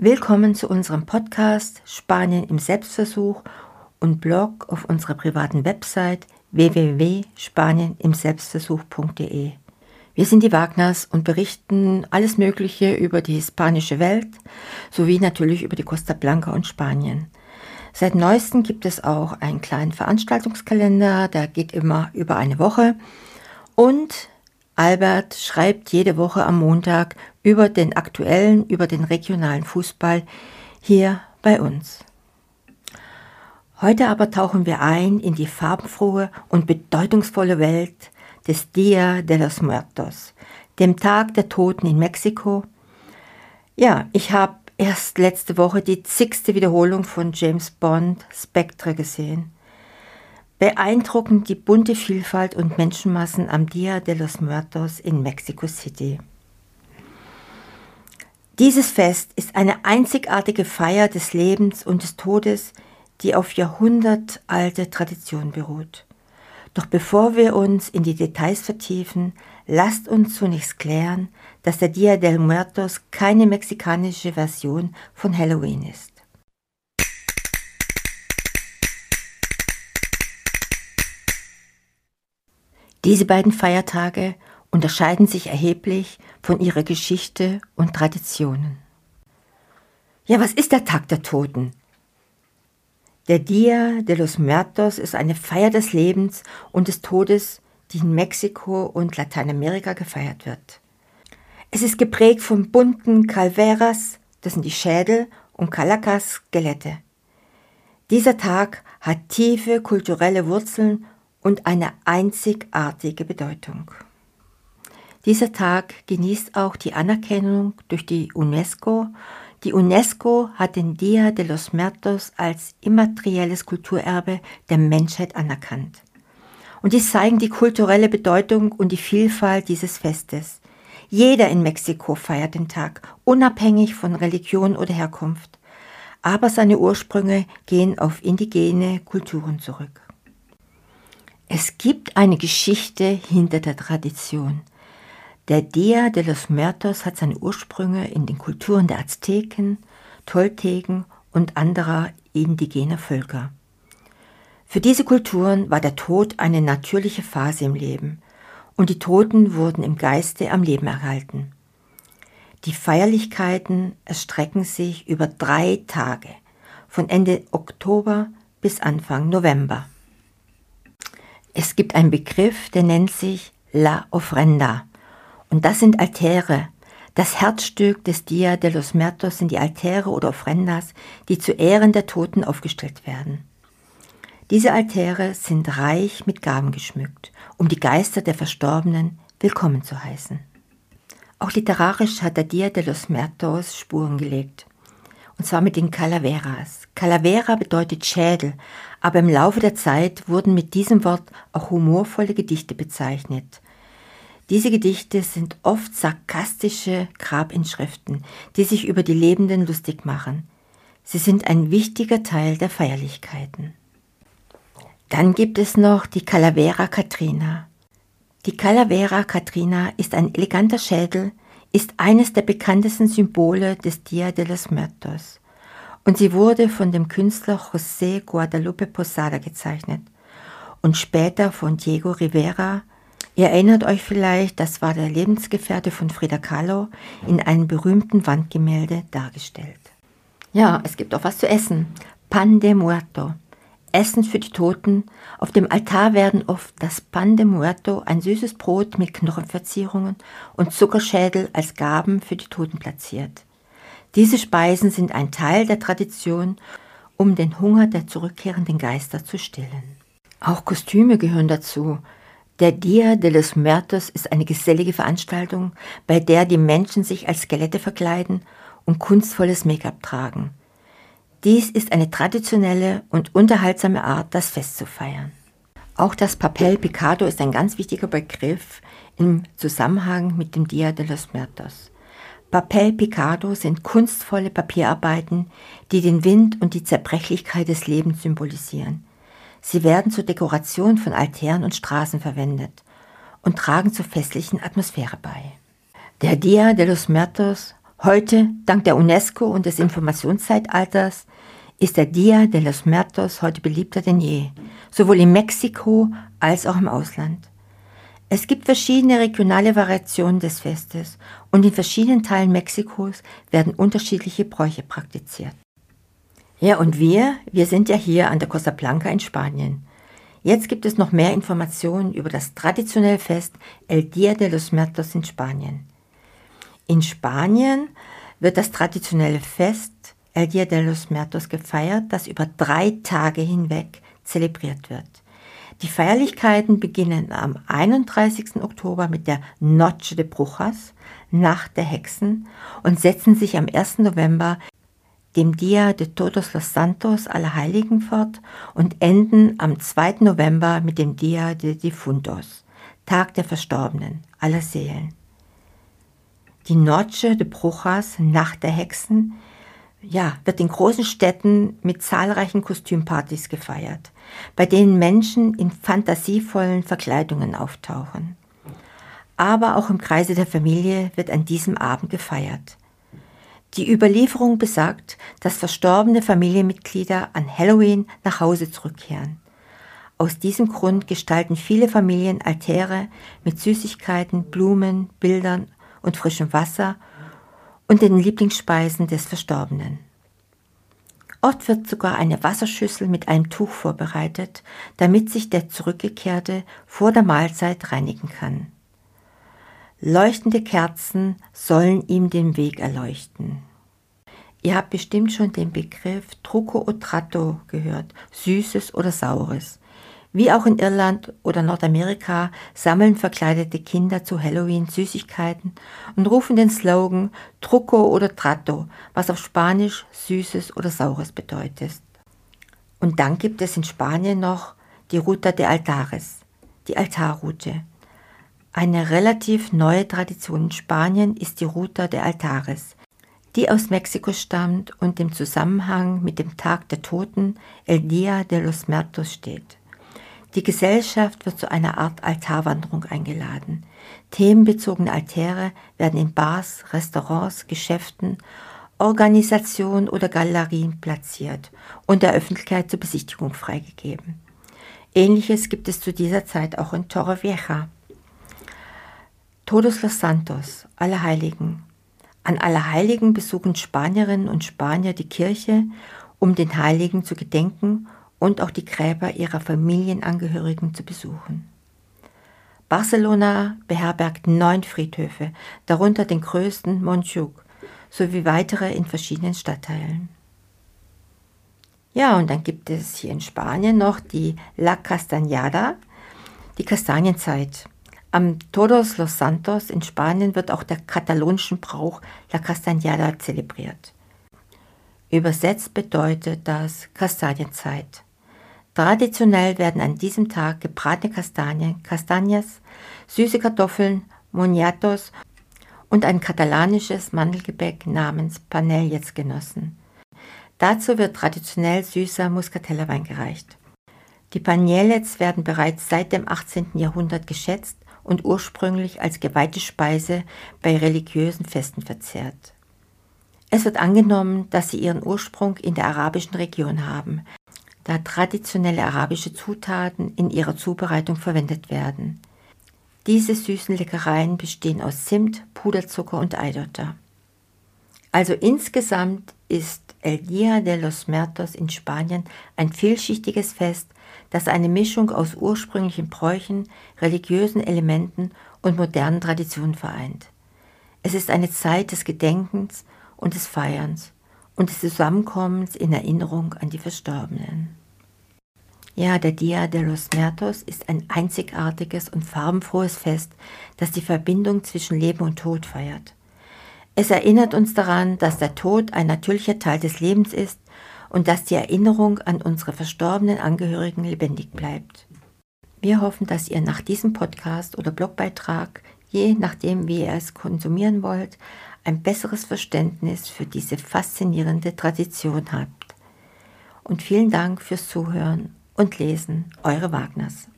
Willkommen zu unserem Podcast Spanien im Selbstversuch und Blog auf unserer privaten Website www.spanienimselbstversuch.de. Wir sind die Wagners und berichten alles Mögliche über die hispanische Welt sowie natürlich über die Costa Blanca und Spanien. Seit neuestem gibt es auch einen kleinen Veranstaltungskalender, der geht immer über eine Woche. Und Albert schreibt jede Woche am Montag über den aktuellen, über den regionalen Fußball hier bei uns. Heute aber tauchen wir ein in die farbenfrohe und bedeutungsvolle Welt des Dia de los Muertos, dem Tag der Toten in Mexiko. Ja, ich habe erst letzte Woche die zigste Wiederholung von James Bond Spectre gesehen. Beeindruckend die bunte Vielfalt und Menschenmassen am Dia de los Muertos in Mexico City. Dieses Fest ist eine einzigartige Feier des Lebens und des Todes, die auf jahrhundertalte Tradition beruht. Doch bevor wir uns in die Details vertiefen, lasst uns zunächst klären, dass der Dia del Muertos keine mexikanische Version von Halloween ist. Diese beiden Feiertage unterscheiden sich erheblich von ihrer Geschichte und Traditionen. Ja, was ist der Tag der Toten? Der Dia de los Muertos ist eine Feier des Lebens und des Todes, die in Mexiko und Lateinamerika gefeiert wird. Es ist geprägt von bunten Calveras, das sind die Schädel, und Calacas, Skelette. Dieser Tag hat tiefe kulturelle Wurzeln und eine einzigartige Bedeutung. Dieser Tag genießt auch die Anerkennung durch die UNESCO. Die UNESCO hat den Dia de los Muertos als immaterielles Kulturerbe der Menschheit anerkannt. Und dies zeigen die kulturelle Bedeutung und die Vielfalt dieses Festes. Jeder in Mexiko feiert den Tag, unabhängig von Religion oder Herkunft. Aber seine Ursprünge gehen auf indigene Kulturen zurück. Es gibt eine Geschichte hinter der Tradition. Der Dia de los Muertos hat seine Ursprünge in den Kulturen der Azteken, Tolteken und anderer indigener Völker. Für diese Kulturen war der Tod eine natürliche Phase im Leben und die Toten wurden im Geiste am Leben erhalten. Die Feierlichkeiten erstrecken sich über drei Tage, von Ende Oktober bis Anfang November. Es gibt einen Begriff, der nennt sich La Ofrenda. Und das sind Altäre. Das Herzstück des Dia de los Muertos sind die Altäre oder Ofrendas, die zu Ehren der Toten aufgestellt werden. Diese Altäre sind reich mit Gaben geschmückt, um die Geister der Verstorbenen willkommen zu heißen. Auch literarisch hat der Dia de los Muertos Spuren gelegt. Und zwar mit den Calaveras. Calavera bedeutet Schädel, aber im Laufe der Zeit wurden mit diesem Wort auch humorvolle Gedichte bezeichnet. Diese Gedichte sind oft sarkastische Grabinschriften, die sich über die Lebenden lustig machen. Sie sind ein wichtiger Teil der Feierlichkeiten. Dann gibt es noch die Calavera Katrina. Die Calavera Katrina ist ein eleganter Schädel, ist eines der bekanntesten Symbole des Dia de los Muertos und sie wurde von dem Künstler José Guadalupe Posada gezeichnet und später von Diego Rivera. Ihr erinnert euch vielleicht, das war der Lebensgefährte von Frida Kahlo in einem berühmten Wandgemälde dargestellt. Ja, es gibt auch was zu essen. Pan de Muerto. Essen für die Toten. Auf dem Altar werden oft das Pan de Muerto, ein süßes Brot mit Knochenverzierungen und Zuckerschädel als Gaben für die Toten platziert. Diese Speisen sind ein Teil der Tradition, um den Hunger der zurückkehrenden Geister zu stillen. Auch Kostüme gehören dazu. Der Dia de los Muertos ist eine gesellige Veranstaltung, bei der die Menschen sich als Skelette verkleiden und kunstvolles Make-up tragen. Dies ist eine traditionelle und unterhaltsame Art, das Fest zu feiern. Auch das Papel Picado ist ein ganz wichtiger Begriff im Zusammenhang mit dem Dia de los Muertos. Papel Picado sind kunstvolle Papierarbeiten, die den Wind und die Zerbrechlichkeit des Lebens symbolisieren. Sie werden zur Dekoration von Altären und Straßen verwendet und tragen zur festlichen Atmosphäre bei. Der Dia de los Muertos Heute, dank der UNESCO und des Informationszeitalters, ist der Dia de los Muertos heute beliebter denn je, sowohl in Mexiko als auch im Ausland. Es gibt verschiedene regionale Variationen des Festes und in verschiedenen Teilen Mexikos werden unterschiedliche Bräuche praktiziert. Ja, und wir, wir sind ja hier an der Costa Blanca in Spanien. Jetzt gibt es noch mehr Informationen über das traditionelle Fest El Dia de los Muertos in Spanien. In Spanien wird das traditionelle Fest El Dia de los Muertos gefeiert, das über drei Tage hinweg zelebriert wird. Die Feierlichkeiten beginnen am 31. Oktober mit der Noche de Brujas, Nacht der Hexen, und setzen sich am 1. November, dem Dia de Todos los Santos, Allerheiligen, fort und enden am 2. November mit dem Dia de Difuntos, Tag der Verstorbenen, aller Seelen. Die Noche de Brujas, Nacht der Hexen, ja, wird in großen Städten mit zahlreichen Kostümpartys gefeiert, bei denen Menschen in fantasievollen Verkleidungen auftauchen. Aber auch im Kreise der Familie wird an diesem Abend gefeiert. Die Überlieferung besagt, dass verstorbene Familienmitglieder an Halloween nach Hause zurückkehren. Aus diesem Grund gestalten viele Familien Altäre mit Süßigkeiten, Blumen, Bildern und frischem Wasser und den Lieblingsspeisen des Verstorbenen. Oft wird sogar eine Wasserschüssel mit einem Tuch vorbereitet, damit sich der Zurückgekehrte vor der Mahlzeit reinigen kann. Leuchtende Kerzen sollen ihm den Weg erleuchten. Ihr habt bestimmt schon den Begriff Trucco o Tratto gehört, Süßes oder Saures. Wie auch in Irland oder Nordamerika sammeln verkleidete Kinder zu Halloween Süßigkeiten und rufen den Slogan Truco oder Trato, was auf Spanisch Süßes oder Saures bedeutet. Und dann gibt es in Spanien noch die Ruta de Altares, die Altarroute. Eine relativ neue Tradition in Spanien ist die Ruta de Altares, die aus Mexiko stammt und im Zusammenhang mit dem Tag der Toten El Dia de los Muertos steht. Die Gesellschaft wird zu einer Art Altarwanderung eingeladen. Themenbezogene Altäre werden in Bars, Restaurants, Geschäften, Organisationen oder Galerien platziert und der Öffentlichkeit zur Besichtigung freigegeben. Ähnliches gibt es zu dieser Zeit auch in Torrevieja. Todos los Santos, Allerheiligen. An Allerheiligen besuchen Spanierinnen und Spanier die Kirche, um den Heiligen zu gedenken und auch die Gräber ihrer Familienangehörigen zu besuchen. Barcelona beherbergt neun Friedhöfe, darunter den größten Montjuic, sowie weitere in verschiedenen Stadtteilen. Ja, und dann gibt es hier in Spanien noch die La Castañada, die Kastanienzeit. Am Todos los Santos in Spanien wird auch der katalonischen Brauch La Castañada zelebriert. Übersetzt bedeutet das Kastanienzeit. Traditionell werden an diesem Tag gebratene Kastanien, Castañas, süße Kartoffeln, Moniatos und ein katalanisches Mandelgebäck namens Panelles genossen. Dazu wird traditionell süßer Muscatellerwein gereicht. Die Panelles werden bereits seit dem 18. Jahrhundert geschätzt und ursprünglich als geweihte Speise bei religiösen Festen verzehrt. Es wird angenommen, dass sie ihren Ursprung in der arabischen Region haben, da traditionelle arabische Zutaten in ihrer Zubereitung verwendet werden. Diese süßen Leckereien bestehen aus Zimt, Puderzucker und Eidotter. Also insgesamt ist El Dia de los Muertos in Spanien ein vielschichtiges Fest, das eine Mischung aus ursprünglichen Bräuchen, religiösen Elementen und modernen Traditionen vereint. Es ist eine Zeit des Gedenkens und des Feierns und des Zusammenkommens in Erinnerung an die Verstorbenen. Ja, der Dia de los Muertos ist ein einzigartiges und farbenfrohes Fest, das die Verbindung zwischen Leben und Tod feiert. Es erinnert uns daran, dass der Tod ein natürlicher Teil des Lebens ist und dass die Erinnerung an unsere verstorbenen Angehörigen lebendig bleibt. Wir hoffen, dass ihr nach diesem Podcast oder Blogbeitrag, je nachdem wie ihr es konsumieren wollt, ein besseres Verständnis für diese faszinierende Tradition habt. Und vielen Dank fürs Zuhören und Lesen, eure Wagners.